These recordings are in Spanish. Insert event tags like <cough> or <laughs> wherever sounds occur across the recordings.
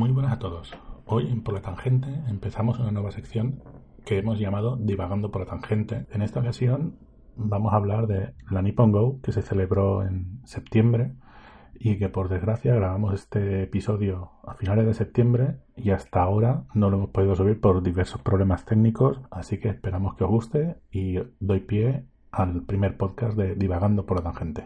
Muy buenas a todos. Hoy en Por la Tangente empezamos una nueva sección que hemos llamado Divagando por la Tangente. En esta ocasión vamos a hablar de la Nippon Go que se celebró en septiembre y que por desgracia grabamos este episodio a finales de septiembre y hasta ahora no lo hemos podido subir por diversos problemas técnicos, así que esperamos que os guste y doy pie al primer podcast de Divagando por la Tangente.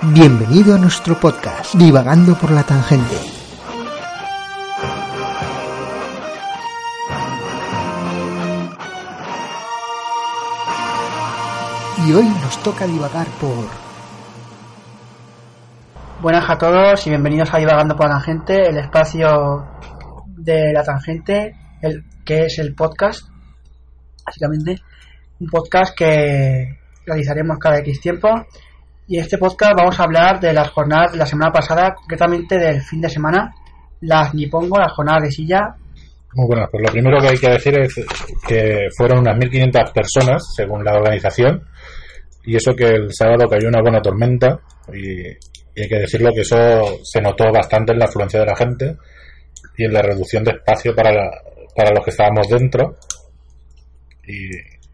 Bienvenido a nuestro podcast, Divagando por la Tangente. Y hoy nos toca divagar por... Buenas a todos y bienvenidos a Divagando por la Tangente, el espacio de la tangente, el, que es el podcast, básicamente, un podcast que realizaremos cada X tiempo. Y en este podcast vamos a hablar de las jornadas de la semana pasada, concretamente del fin de semana, las Nipongo, las jornadas de silla. Muy buenas, pues lo primero que hay que decir es que fueron unas 1.500 personas, según la organización, y eso que el sábado cayó una buena tormenta, y, hay que decirlo que eso se notó bastante en la afluencia de la gente y en la reducción de espacio para, la- para los que estábamos dentro.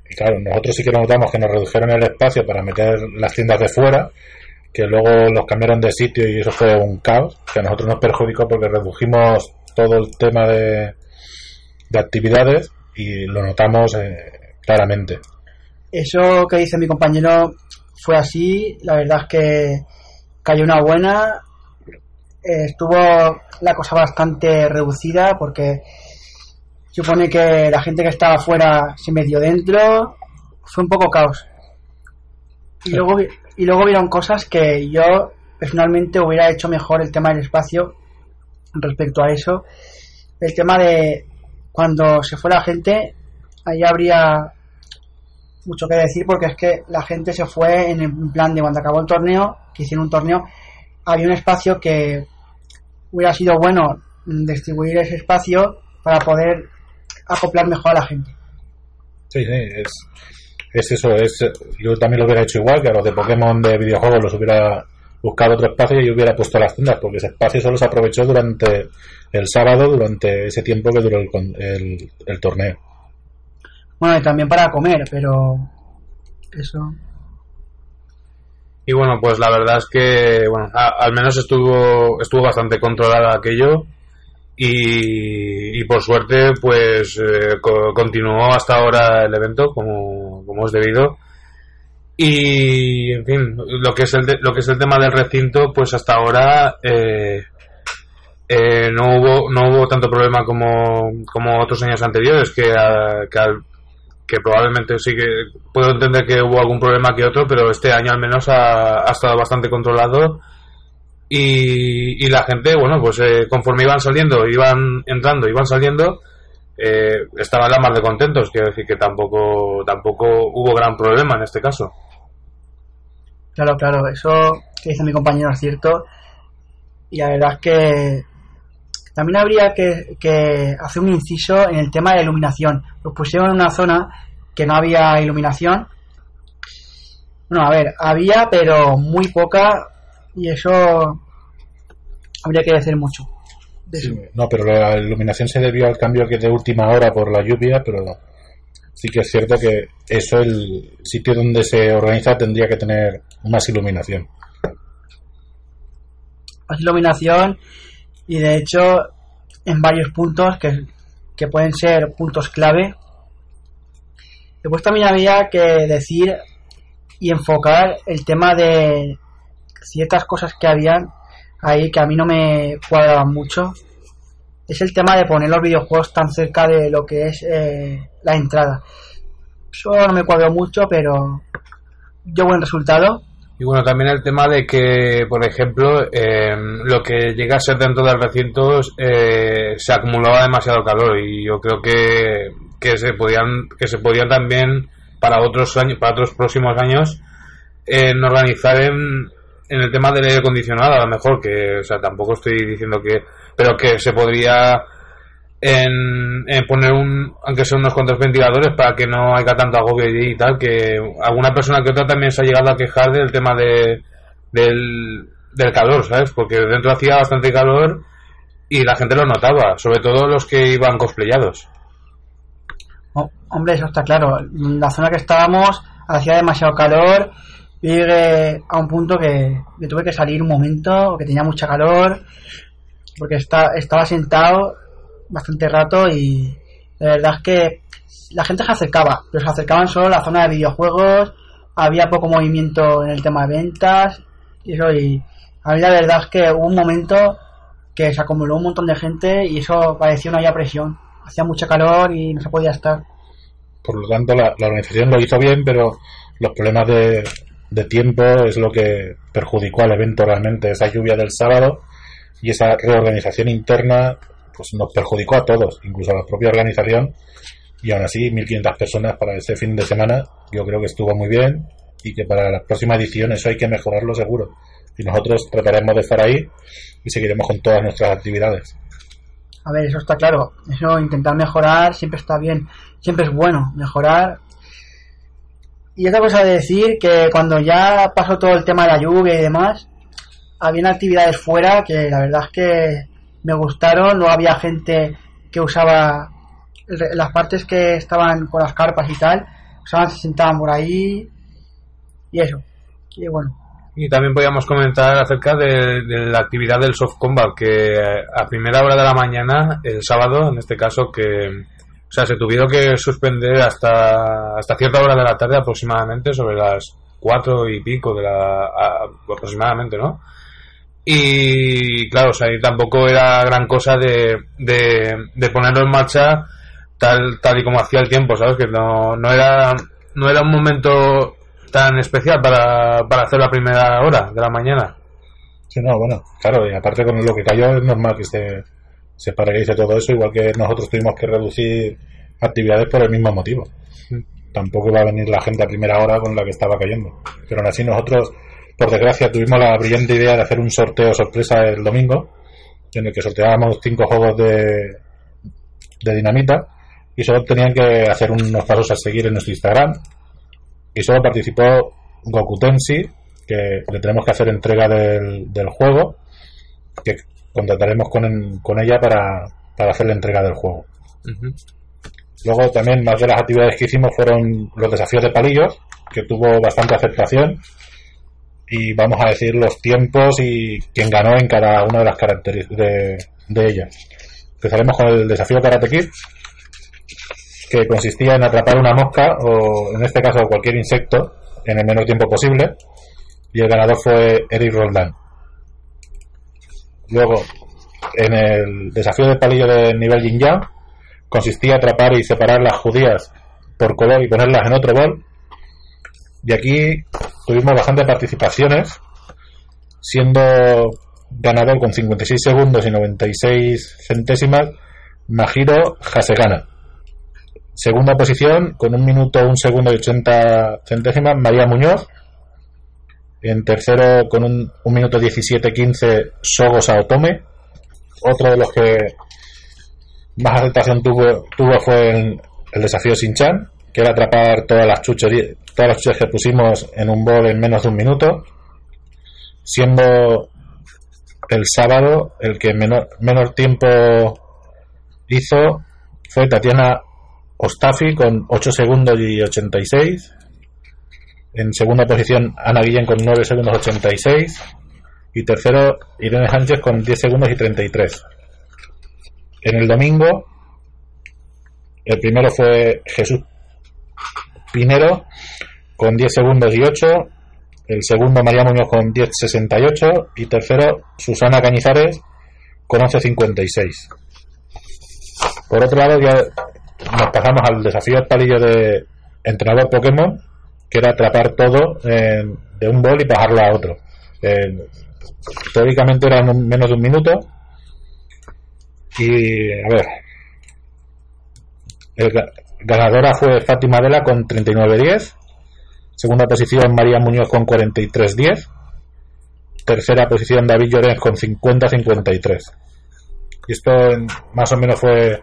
Y claro, nosotros sí que notamos que nos redujeron el espacio para meter las tiendas de fuera, que luego los cambiaron de sitio y eso fue un caos, que a nosotros nos perjudicó porque redujimos todo el tema de, de actividades y lo notamos eh, claramente. Eso que dice mi compañero fue así, la verdad es que cayó una buena, estuvo la cosa bastante reducida porque supone que la gente que estaba afuera se metió dentro, fue un poco caos. Y Sí. luego, y luego vieron cosas que yo personalmente hubiera hecho mejor el tema del espacio respecto a eso. El tema de cuando se fue la gente, ahí habría mucho que decir porque es que la gente se fue en el plan de cuando acabó el torneo, que hicieron un torneo, había un espacio que hubiera sido bueno distribuir ese espacio para poder acoplar mejor a la gente. Sí, sí, es, es eso. Es, yo también lo hubiera hecho igual, que a los de Pokémon de videojuegos los hubiera buscado otro espacio y hubiera puesto las tiendas, porque ese espacio solo se aprovechó durante el sábado, durante ese tiempo que duró el, con- el, el torneo. Bueno, y también para comer, pero eso. Y bueno, pues la verdad es que, bueno, a- al menos estuvo, estuvo bastante controlado aquello y, y por suerte, pues eh, co- continuó hasta ahora el evento como, como es debido. Y, en fin, lo que es el, de- lo que es el tema del recinto, pues hasta ahora eh, eh, no hubo no hubo tanto problema como, como otros años anteriores, que, a- que al- que probablemente sí que puedo entender que hubo algún problema que otro, pero este año al menos ha, ha estado bastante controlado y, la gente, bueno, pues eh, conforme iban saliendo, iban entrando, iban saliendo, eh, estaban la más de contentos, quiero decir que tampoco, tampoco hubo gran problema en este caso. Claro, claro, eso que dice mi compañero es cierto. Y la verdad es que también habría que, que hacer un inciso en el tema de iluminación. Los pusieron en una zona que no había iluminación. Bueno, a ver, había, pero muy poca. Y eso habría que decir mucho. de. No, pero la iluminación se debió al cambio que de última hora por la lluvia, pero sí que es cierto que eso, el sitio donde se organiza, tendría que tener más iluminación. más iluminación y de hecho en varios puntos que, que pueden ser puntos clave. Después también había que decir y enfocar el tema de ciertas cosas que habían ahí que a mí no me cuadraban mucho. Es el tema de poner los videojuegos tan cerca de lo que es eh, la entrada. Eso no me cuadró mucho, pero dio buen resultado. Y bueno, también el tema de que, por ejemplo, eh, lo que llega a ser dentro del recinto eh, se acumulaba demasiado calor y yo creo que, que se podían que se podían también para otros años, para otros próximos años, en organizar en, en el tema del aire acondicionado, a lo mejor que, o sea, tampoco estoy diciendo que, pero que se podría en, poner un, aunque sea unos cuantos ventiladores para que no haya tanto agobio y tal, que alguna persona que otra también se ha llegado a quejar del tema de, del, del calor, ¿sabes? Porque dentro hacía bastante calor y la gente lo notaba, sobre todo los que iban cosplayados. Oh, hombre, eso está claro. La zona que estábamos hacía demasiado calor llegué a un punto que, que tuve que salir un momento, que tenía mucha calor, porque estaba sentado bastante rato y la verdad es que la gente se acercaba, pero se acercaban solo a la zona de videojuegos, había poco movimiento en el tema de ventas y eso y a mí la verdad es que hubo un momento que se acumuló un montón de gente y eso parecía una ya presión. Hacía mucha calor y no se podía estar. Por lo tanto, la organización lo hizo bien, pero los problemas de, de tiempo es lo que perjudicó al evento realmente. Esa lluvia del sábado y esa reorganización interna pues nos perjudicó a todos, incluso a la propia organización. Y aún así, 1.500 personas para ese fin de semana, yo creo que estuvo muy bien y que para las próximas ediciones eso hay que mejorarlo seguro. Y nosotros trataremos de estar ahí y seguiremos con todas nuestras actividades. A ver, eso está claro. Eso, intentar mejorar siempre está bien. Siempre es bueno mejorar. Y otra cosa de decir que cuando ya pasó todo el tema de la lluvia y demás, habían actividades fuera que la verdad es que me gustaron. No había gente que usaba las partes que estaban con las carpas y tal. Usaban, se sentaban por ahí. Y eso. Y bueno. Y también podíamos comentar acerca de, de la actividad del soft combat, que a primera hora de la mañana, el sábado, en este caso, que sea, se tuvieron que suspender hasta, hasta cierta hora de la tarde aproximadamente, sobre las cuatro y pico de la aproximadamente, ¿no? Y claro, o sea, y tampoco era gran cosa de, de, de ponerlo en marcha tal, tal y como hacía el tiempo, ¿sabes? Que no, no era, no era un momento tan especial para, para hacer la primera hora de la mañana. Sí, no, bueno, claro, y aparte con lo que cayó es normal que se, se paralice todo eso, igual que nosotros tuvimos que reducir actividades por el mismo motivo. Tampoco iba a venir la gente a primera hora con la que estaba cayendo. Pero aún así nosotros, por desgracia, tuvimos la brillante idea de hacer un sorteo sorpresa el domingo, en el que sorteábamos cinco juegos de, de dinamita y solo tenían que hacer unos pasos a seguir en nuestro Instagram y solo participó Goku Tensi, que le tenemos que hacer entrega del, del juego, que contrataremos con, con ella para, para hacer la entrega del juego. Luego también más de las actividades que hicimos fueron los desafíos de palillos, que tuvo bastante aceptación. Y vamos a decir los tiempos y quién ganó en cada una de las características de, de ellas. Empezaremos con el desafío Karate Kid, que consistía en atrapar una mosca o en este caso cualquier insecto en el menor tiempo posible. Y el ganador fue Eric Roldán. Luego, en el desafío de palillo de nivel Yin Yang, consistía atrapar y separar las judías por color y ponerlas en otro bol. Y aquí tuvimos bastantes participaciones, siendo ganador con 56 segundos y 96 centésimas Majiro Hasegana. Segunda posición, con un minuto, un segundo y 80 centésimas, María Muñoz. En tercero, con un, minuto 17-15, Sogo Saotome. Otro de los que más aceptación tuvo, tuvo fue el, el desafío Sinchan, que era atrapar todas las chuches, todas las chuches que pusimos en un bol en menos de un minuto, siendo el sábado el que menor, menor tiempo hizo fue Tatiana Ostafi con 8 segundos y 86. En segunda posición Ana Guillén con 9 segundos 86. Y tercero Irene Sánchez con 10 segundos y 33. En el domingo, el primero fue Jesús Pinero con 10 segundos y 8. El segundo María Muñoz con 10.68. Y tercero Susana Cañizares con 11.56. Por otro lado, ya nos pasamos al desafío al palillo de entrenador Pokémon, que era atrapar todo en- de un bol y bajarlo a otro. Eh, teóricamente era menos de un minuto. Y a ver, el ga- ganadora fue Fátima Vela con 39.10. Segunda posición María Muñoz con 43.10. Tercera posición David Llorens con 50.53. Y esto más o menos fue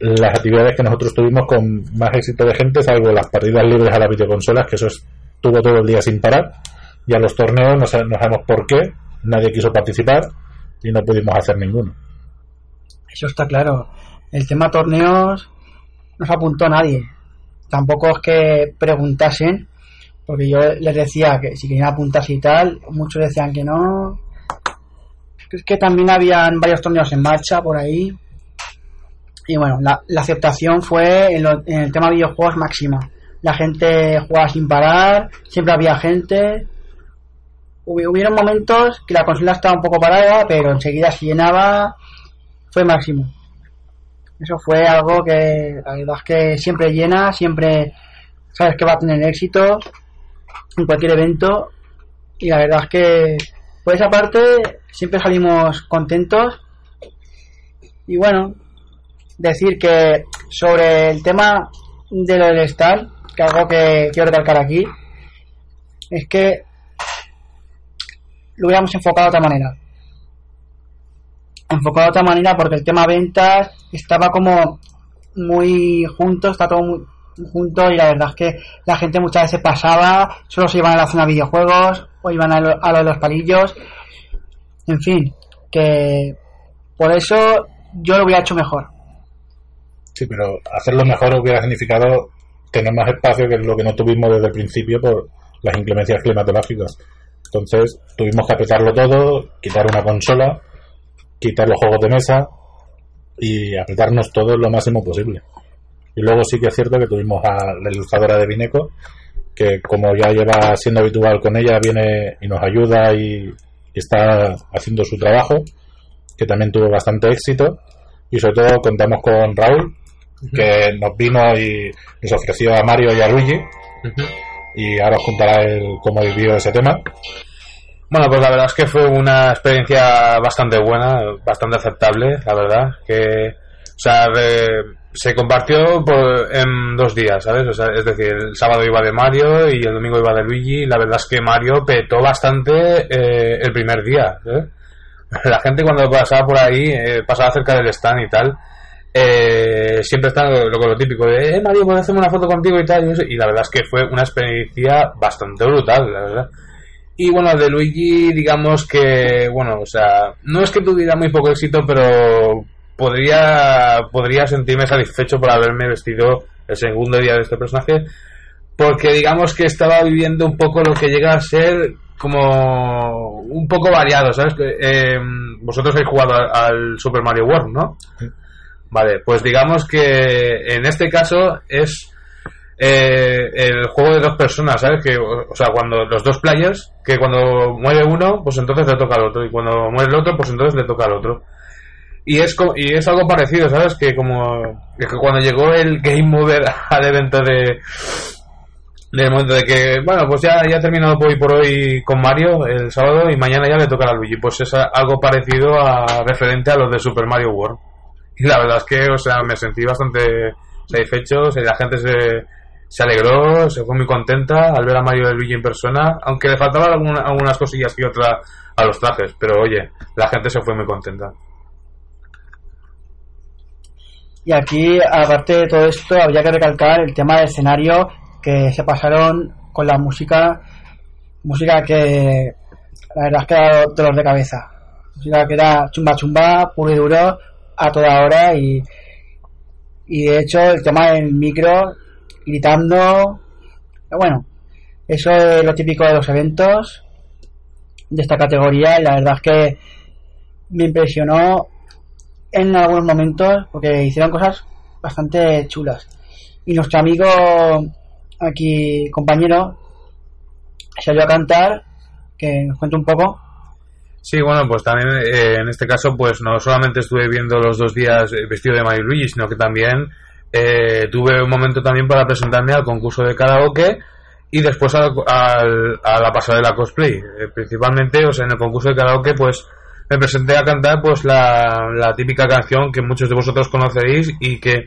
las actividades que nosotros tuvimos con más éxito de gente, salvo las partidas libres a las videoconsolas, que eso estuvo todo el día sin parar. Y a los torneos no, sa- no sabemos por qué, nadie quiso participar y no pudimos hacer ninguno. Eso está claro. El tema torneos no se apuntó nadie. Tampoco es que preguntasen, porque yo les decía que si querían apuntarse y tal, muchos decían que no. Es que también habían varios torneos en marcha por ahí. Y bueno, la, aceptación fue en, lo- en el tema videojuegos máxima. La gente jugaba sin parar, siempre había gente. Hubi- Hubieron momentos que la consola estaba un poco parada, pero enseguida se llenaba fue máximo. Eso fue algo que la verdad es que siempre llena, siempre sabes que va a tener éxito en cualquier evento y la verdad es que por esa parte siempre salimos contentos y bueno, decir que sobre el tema de lo del Star, que algo que quiero recalcar aquí, es que lo hubiéramos enfocado de otra manera enfocado de otra manera porque el tema ventas estaba como muy junto, está todo muy junto y la verdad es que la gente muchas veces pasaba, solo se iban a la zona de videojuegos o iban a lo, a lo de los palillos. En fin, que por eso yo lo hubiera hecho mejor. Sí, pero hacerlo mejor hubiera significado tener más espacio que lo que no tuvimos desde el principio por las inclemencias climatológicas. Entonces tuvimos que apretarlo todo, quitar una consola, quitar los juegos de mesa y apretarnos todo lo máximo posible. Y luego sí que es cierto que tuvimos a la ilustradora de Vineco, que como ya lleva siendo habitual con ella, viene y nos ayuda y, y está haciendo su trabajo, que también tuvo bastante éxito. Y sobre todo contamos con Raúl, que nos vino y nos ofreció a Mario y a Luigi. Y ahora os contará él cómo vivió ese tema. Bueno, pues la verdad es que fue una experiencia bastante buena, bastante aceptable, la verdad. Que, o sea, de- se compartió por- en dos días, ¿sabes? O sea, es decir, el sábado iba de Mario y el domingo iba de Luigi. Y la verdad es que Mario petó bastante eh, el primer día. ¿eh? La gente cuando pasaba por ahí, eh, pasaba cerca del stand y tal, eh, siempre está lo, lo, típico de, eh, Mario, ¿puedo hacerme una foto contigo y tal? Y, eso. y la verdad es que fue una experiencia bastante brutal, la verdad. Y bueno, de Luigi, digamos que, bueno, o sea, no es que tuviera muy poco éxito, pero podría, podría sentirme satisfecho por haberme vestido el segundo día de este personaje, porque digamos que estaba viviendo un poco lo que llega a ser como un poco variado, ¿sabes? Eh, vosotros habéis jugado al, Super Mario World, ¿no? Sí. Vale, pues digamos que en este caso es eh, el juego de dos personas, ¿sabes? Que, o sea, cuando los dos players, que cuando muere uno, pues entonces le toca al otro, y cuando muere el otro, pues entonces le toca al otro. Y es, y es algo parecido, ¿sabes? Que como que cuando llegó el Game Over <laughs> al evento de del momento de que, bueno, pues ya, ya he terminado hoy por hoy con Mario el sábado y mañana ya le toca a Luigi. Pues es algo parecido a referente a los de Super Mario World. Y la verdad es que, o sea, me sentí bastante satisfecho, o la gente se, se alegró, se fue muy contenta al ver a Mario y Luigi en persona, aunque le faltaban alguna, algunas cosillas y otras a los trajes, pero oye, la gente se fue muy contenta. Y aquí, aparte de todo esto, habría que recalcar el tema del escenario que se pasaron con la música, música que la verdad es que era dolor de cabeza. Música que era chumba chumba, puro y duro, a toda hora y, y de hecho el tema del micro, gritando, bueno, eso es lo típico de los eventos de esta categoría y la verdad es que me impresionó en algunos momentos porque hicieron cosas bastante chulas. Y nuestro amigo aquí, compañero, salió a cantar, que nos cuente un poco. Sí, bueno, pues también eh, en este caso, pues no solamente estuve viendo los dos días vestido de Mario Luigi, sino que también eh, tuve un momento también para presentarme al concurso de karaoke y después al, al, a la pasarela cosplay. Eh, principalmente, o sea, en el concurso de karaoke, pues me presenté a cantar pues la, la típica canción que muchos de vosotros conoceréis y que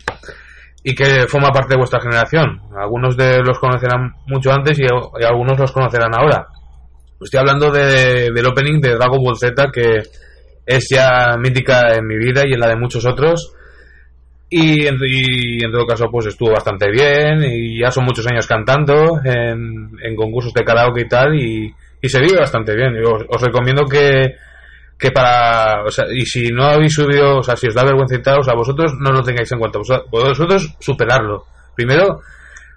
y que forma parte de vuestra generación. Algunos de los conocerán mucho antes y algunos los conocerán ahora. Estoy hablando de, del opening de Dragon Ball Z que, es ya mítica en mi vida y en la de muchos otros. Y en, todo caso, pues estuvo bastante bien. Y ya son muchos años cantando en, en concursos de karaoke y tal. Y, se vive bastante bien. Os, recomiendo que, que para. O sea, y si no habéis subido, o sea, si os da vergüenza y tal, o sea, vosotros no lo tengáis en cuenta. Vos- Vosotros superarlo. Primero,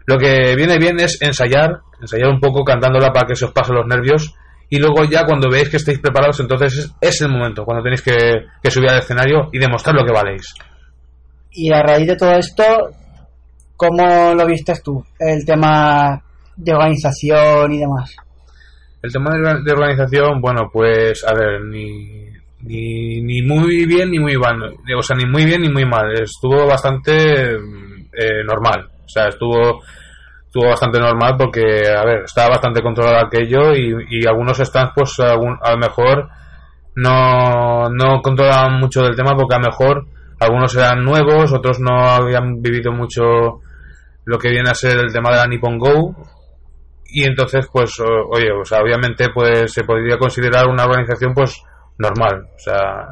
lo que viene bien es ensayar, ensayar un poco cantándola para que se os pasen los nervios. Y luego ya cuando veáis que estáis preparados, entonces es, es el momento, cuando tenéis que, que subir al escenario y demostrar lo que valéis. Y a raíz de todo esto, ¿cómo lo viste tú? El tema de organización y demás. El tema de, de organización, bueno, pues a ver, ni, ni, ni muy bien ni muy mal. O sea, ni muy bien ni muy mal. Estuvo bastante eh, normal. O sea, estuvo, estuvo bastante normal porque, a ver, estaba bastante controlado aquello y, y algunos stands, pues a lo mejor no, no controlaban mucho del tema porque a lo mejor algunos eran nuevos, otros no habían vivido mucho lo que viene a ser el tema de la Nippon Go. Y entonces pues oye o sea obviamente pues se podría considerar una organización pues normal. O sea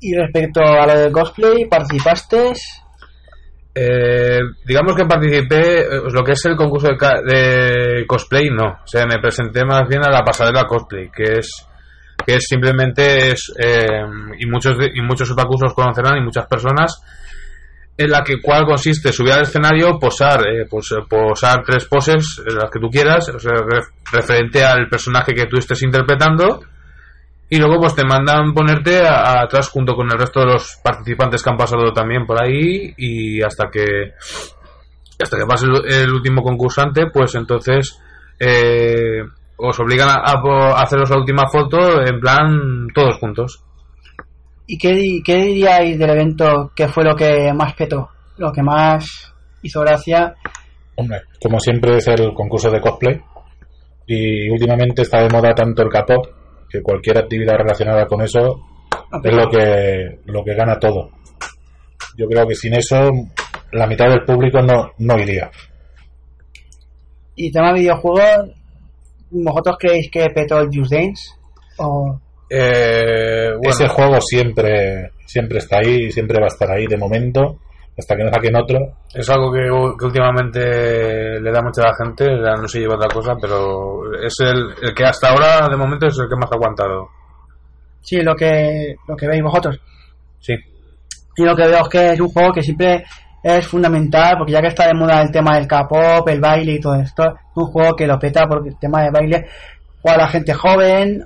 Y respecto a lo del cosplay, ¿participaste? Eh, digamos que participé eh, lo que es el concurso de, de cosplay no. O sea me presenté más bien a la pasarela cosplay que es que es simplemente es eh, y muchos y muchos otakus los conocerán y muchas personas en la que cual consiste subir al escenario, posar, eh, pues, eh, posar tres poses, eh, las que tú quieras, referente al personaje que tú estés interpretando, y luego pues te mandan ponerte a- a atrás junto con el resto de los participantes que han pasado también por ahí, y hasta que hasta que pase el, el último concursante, pues entonces eh, os obligan a, a po- a haceros la última foto en plan todos juntos. ¿Y qué, qué diríais del evento? ¿Qué fue lo que más petó? Lo que más hizo gracia. Hombre, como siempre es el concurso de cosplay y últimamente está de moda tanto el capó que cualquier actividad relacionada con eso es lo que lo que gana todo. Yo creo que sin eso la mitad del público no, no iría. Y tema videojuegos, ¿vosotros creéis que petó el Just Dance? ¿O Eh, bueno, Ese juego siempre siempre está ahí y siempre va a estar ahí de momento hasta que no saquen otro. Es algo que, que últimamente le da mucha a la gente, ya no se lleva otra cosa, pero es el, el que hasta ahora, de momento, es el que más ha aguantado. sí, lo que, lo que veis vosotros? Sí. Y lo que veo es que es un juego que siempre es fundamental, porque ya que está de moda el tema del K-pop, el baile y todo esto, es un juego que lo peta porque el tema de baile juega la gente joven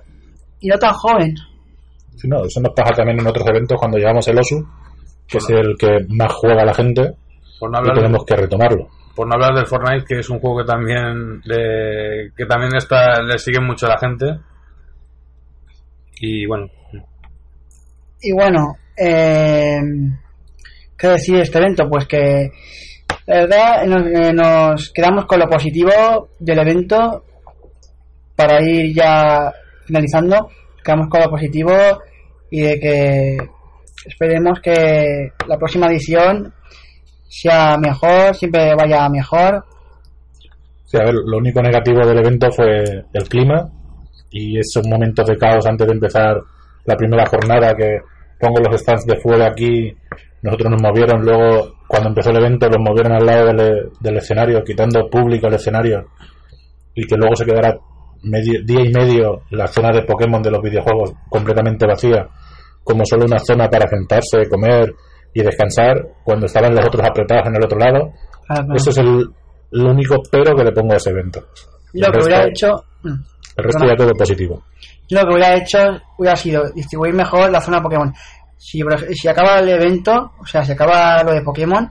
y no tan joven. Si no, eso nos pasa también en otros eventos cuando llevamos el OSU, que es el que más juega la gente Por no y hablar, tenemos que retomarlo. por no hablar del Fortnite, que es un juego que también le, que también está, le sigue mucho a la gente. Y bueno, Y bueno, eh, ¿qué decir de este evento? Pues que la verdad nos, eh, nos quedamos con lo positivo del evento para ir ya finalizando. Quedamos con lo positivo y de que esperemos que la próxima edición sea mejor, siempre vaya mejor. Sí, a ver, lo único negativo del evento fue el clima y esos momentos de caos antes de empezar la primera jornada que pongo los stands de fuera aquí, nosotros nos movieron, luego cuando empezó el evento los movieron al lado del, del escenario, quitando público el escenario y que luego se quedara medio, día y medio la zona de Pokémon de los videojuegos completamente vacía, como solo una zona para sentarse, comer y descansar, cuando estaban los otros apretados en el otro lado. Ah. Eso es el, único pero que le pongo a ese evento. Lo el que hubiera hecho... mm. El resto ya todo positivo. Lo que hubiera hecho hubiera sido distribuir mejor la zona Pokémon. Si, si acaba el evento, o sea, si acaba lo de Pokémon,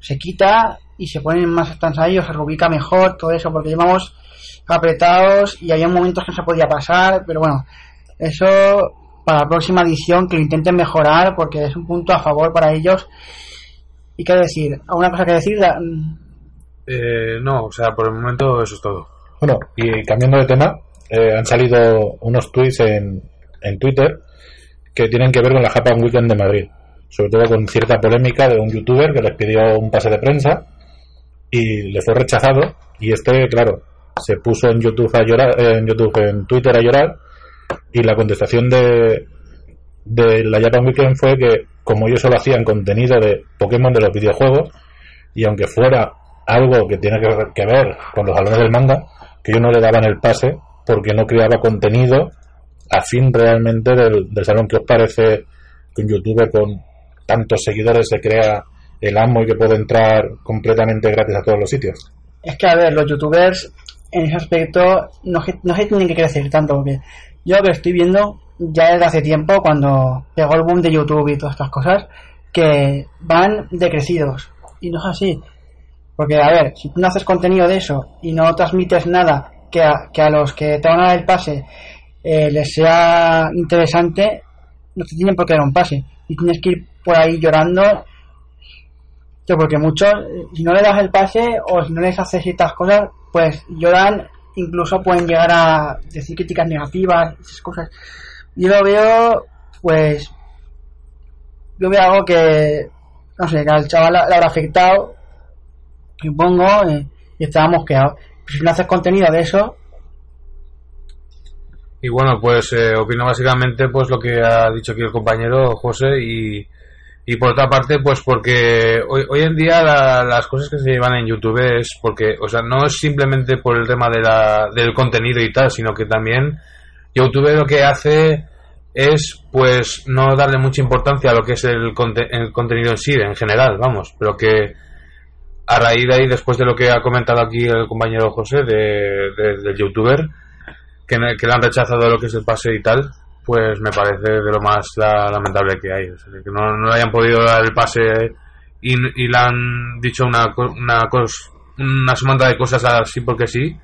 se quita y se ponen más stands ahí o se reubica mejor, todo eso, porque llevamos apretados y había momentos que no se podía pasar, pero bueno, eso para la próxima edición que lo intenten mejorar porque es un punto a favor para ellos. ¿Y qué decir? ¿Alguna cosa que decir? Eh, no, o sea, por el momento eso es todo. Bueno, y cambiando de tema, eh, han salido unos tweets en, en Twitter que tienen que ver con la Japan Weekend de Madrid. Sobre todo con cierta polémica de un youtuber que les pidió un pase de prensa y le fue rechazado. Y este, claro, se puso en YouTube a llorar, en YouTube, en Twitter a llorar. Y la contestación de, de la Japan Weekend fue que, como ellos solo hacían contenido de Pokémon de los videojuegos, y aunque fuera algo que tiene que, ver con los salones del manga, que ellos no le daban el pase porque no creaba contenido a fin realmente del, del salón. que os parece que un youtuber con tantos seguidores se crea el amo y que puede entrar completamente gratis a todos los sitios? Es que, a ver, los youtubers en ese aspecto no, no se tienen que crecer tanto, porque yo que estoy viendo ya desde hace tiempo, cuando pegó el boom de YouTube y todas estas cosas, que van decrecidos. Y no es así. Porque, a ver, si tú no haces contenido de eso y no transmites nada que a, que a los que te van a dar el pase eh, les sea interesante, no te tienen por qué dar un pase. Y tienes que ir por ahí llorando porque muchos, si no le das el pase o si no les haces ciertas cosas, pues lloran, incluso pueden llegar a decir críticas negativas, esas cosas. Yo lo veo, pues, yo veo algo que, no sé, que al chaval le habrá afectado, supongo, eh, y estaba mosqueado. Si no haces contenido de eso, Y bueno, pues eh, opino básicamente pues lo que ha dicho aquí el compañero José y, y por otra parte pues porque hoy, hoy en día la- las cosas que se llevan en YouTube es porque, o sea, no es simplemente por el tema de la, del contenido y tal, sino que también YouTube lo que hace es pues no darle mucha importancia a lo que es el, conte- el contenido en sí, en general, vamos, pero que a raíz de ahí, después de lo que ha comentado aquí el compañero José de, de- del youtuber, que, que le han rechazado lo que es el pase y tal, pues me parece de lo más la- lamentable que hay. O sea, que no, no le hayan podido dar el pase y, y le han dicho una, co- una, cos- una semana de cosas así porque sí,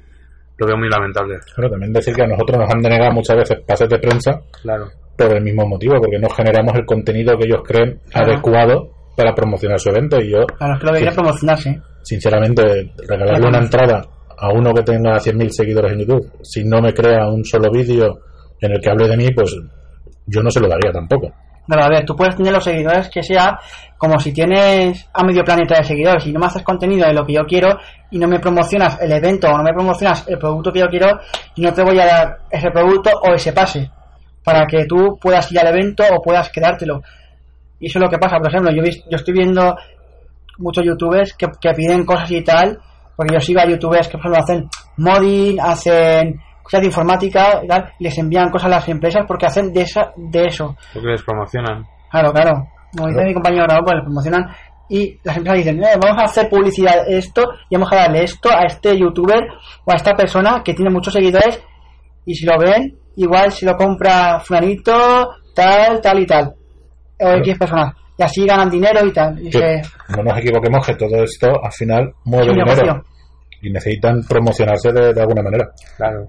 lo veo muy lamentable. Bueno, también decir que a nosotros nos han denegado muchas veces pases de prensa Claro. por el mismo motivo, porque no generamos el contenido que ellos creen Claro. adecuado para promocionar su evento. Y yo, a los que lo debería promocionarse. sinceramente, regalarle una entrada a uno que tenga 100.000 seguidores en YouTube, si no me crea un solo vídeo en el que hable de mí, pues yo no se lo daría tampoco. Pero a ver, tú puedes tener los seguidores que sea como si tienes a medio planeta de seguidores y no me haces contenido de lo que yo quiero y no me promocionas el evento o no me promocionas el producto que yo quiero y no te voy a dar ese producto o ese pase para que tú puedas ir al evento o puedas quedártelo. Y eso es lo que pasa, por ejemplo, yo, yo estoy viendo muchos youtubers que, que piden cosas y tal, porque yo sigo a youtubers que por ejemplo hacen modding, hacen cosas de informática y tal, les envían cosas a las empresas porque hacen de, esa, de eso. Porque les promocionan. Claro, claro. Como dice Claro. mi compañero Raúl, pues le promocionan y las empresas dicen, eh, vamos a hacer publicidad esto y vamos a darle esto a este youtuber o a esta persona que tiene muchos seguidores y si lo ven, igual si lo compra fulanito, tal, tal y tal. O X personas. Y así ganan dinero y tal. Y Que se- no nos equivoquemos que todo esto al final mueve dinero negocio. Y necesitan promocionarse de, de alguna manera. Claro.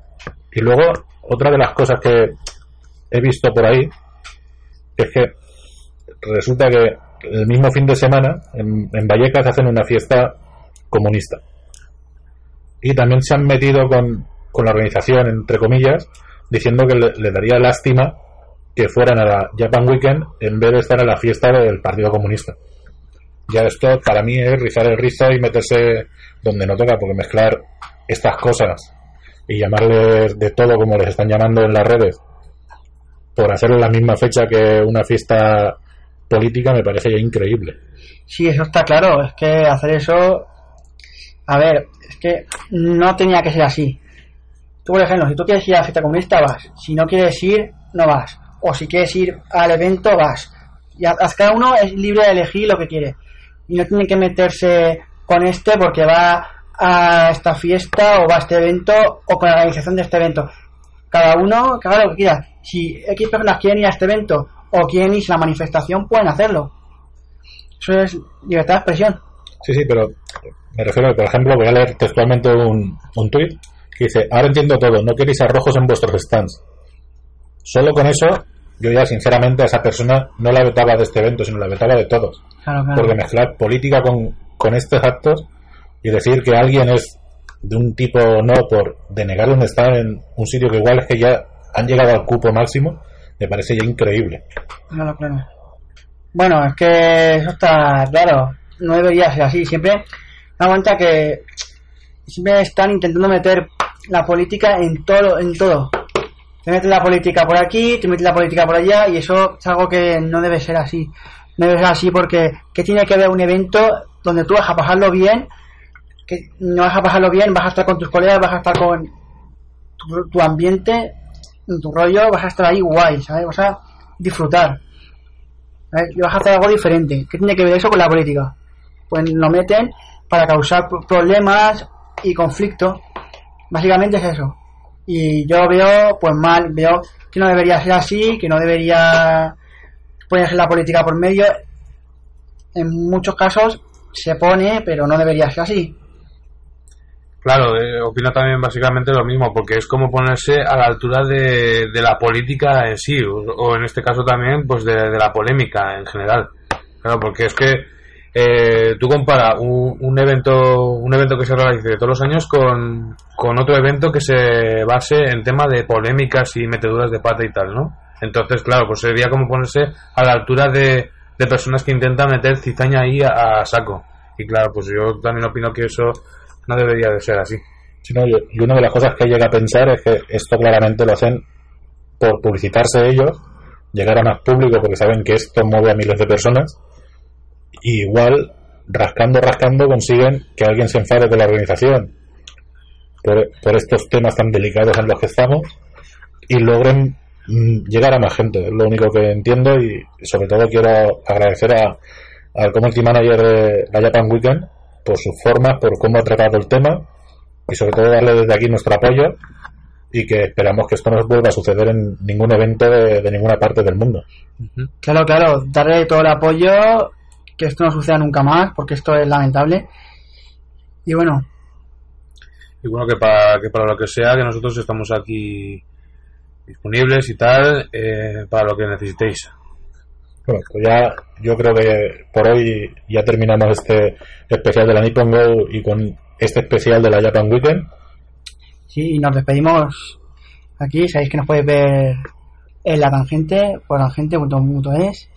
Y luego, otra de las cosas que he visto por ahí es que resulta que el mismo fin de semana en, en Vallecas hacen una fiesta comunista. Y también se han metido con, con la organización, entre comillas, diciendo que le, le daría lástima que fueran a la Japan Weekend en vez de estar a la fiesta del Partido Comunista. Ya esto para mí es rizar el rizo y meterse donde no toca, porque mezclar estas cosas y llamarles de todo como les están llamando en las redes por hacerlo en la misma fecha que una fiesta política me parece ya increíble. Sí, eso está claro. Es que hacer eso. A ver, es que no tenía que ser así. Tú, por ejemplo, si tú quieres ir a la fiesta comunista, vas. Si no quieres ir, no vas. O si quieres ir al evento, vas. Y a- a- cada uno es libre de elegir lo que quiere. Y no tiene que meterse con este porque va a esta fiesta o va a este evento o con la organización de este evento. Cada uno que haga lo que quiera. Si X personas quieren ir a este evento o quieren irse a la manifestación, pueden hacerlo. Eso es libertad de expresión. Sí, sí, pero me refiero, por ejemplo, voy a leer textualmente un, un tuit que dice, ahora entiendo todo, no queréis arrojos en vuestros stands. Solo con eso, yo ya sinceramente a esa persona no la vetaba de este evento, sino la vetaba de todos. Claro, claro. Porque mezclar política con, con estos actos y decir que alguien es de un tipo o no por denegar un estar en un sitio que igual es que ya han llegado al cupo máximo, me parece ya increíble. Claro, claro. Bueno, es que eso está claro. No debería ser así. Siempre me da cuenta que siempre están intentando meter la política en todo, en todo. Te metes la política por aquí, te metes la política por allá y eso es algo que no debe ser así. No debe ser así porque ¿qué tiene que ver un evento donde tú vas a pasarlo bien? Que no vas a pasarlo bien, vas a estar con tus colegas, vas a estar con tu, tu ambiente, en tu rollo, vas a estar ahí guay, ¿sabes? Vas a disfrutar. ¿sabes? Y vas a hacer algo diferente. ¿Qué tiene que ver eso con la política? Pues lo meten para causar pro- problemas y conflictos. Básicamente es eso. Y yo veo, pues mal, veo que no debería ser así, que no debería ponerse la política por medio. En muchos casos se pone, pero no debería ser así. Claro, eh, opino también básicamente lo mismo, porque es como ponerse a la altura de, de la política en sí, o, en este caso también, pues de la polémica en general. Claro, porque es que eh, tú compara un, un evento un evento que se realice todos los años con, con otro evento que se base en tema de polémicas y meteduras de pata y tal, ¿no? Entonces, claro, pues sería como ponerse a la altura de, de personas que intentan meter cizaña ahí a, saco. Y claro, pues yo también opino que eso no debería de ser así. Sí, no, y una de las cosas que llega a pensar es que esto claramente lo hacen por publicitarse ellos, llegar a más público porque saben que esto mueve a miles de personas, y igual, rascando, rascando, consiguen que alguien se enfade con la organización por, por estos temas tan delicados en los que estamos y logren mm, llegar a más gente. Es lo único que entiendo y sobre todo quiero agradecer a, al community manager de la Japan Weekend por sus formas, por cómo ha tratado el tema y sobre todo darle desde aquí nuestro apoyo y que esperamos que esto no vuelva a suceder en ningún evento de, de ninguna parte del mundo. Claro, claro, darle todo el apoyo, que esto no suceda nunca más, porque esto es lamentable. Y bueno, Y bueno, que para, que para lo que sea, que nosotros estamos aquí disponibles y tal, eh, para lo que necesitéis. Bueno, pues ya yo creo que por hoy ya terminamos este especial de la Nippon Go y con este especial de la Japan Weekend. sí, y nos despedimos aquí. Sabéis que nos podéis ver en la tangente, por tangente.es.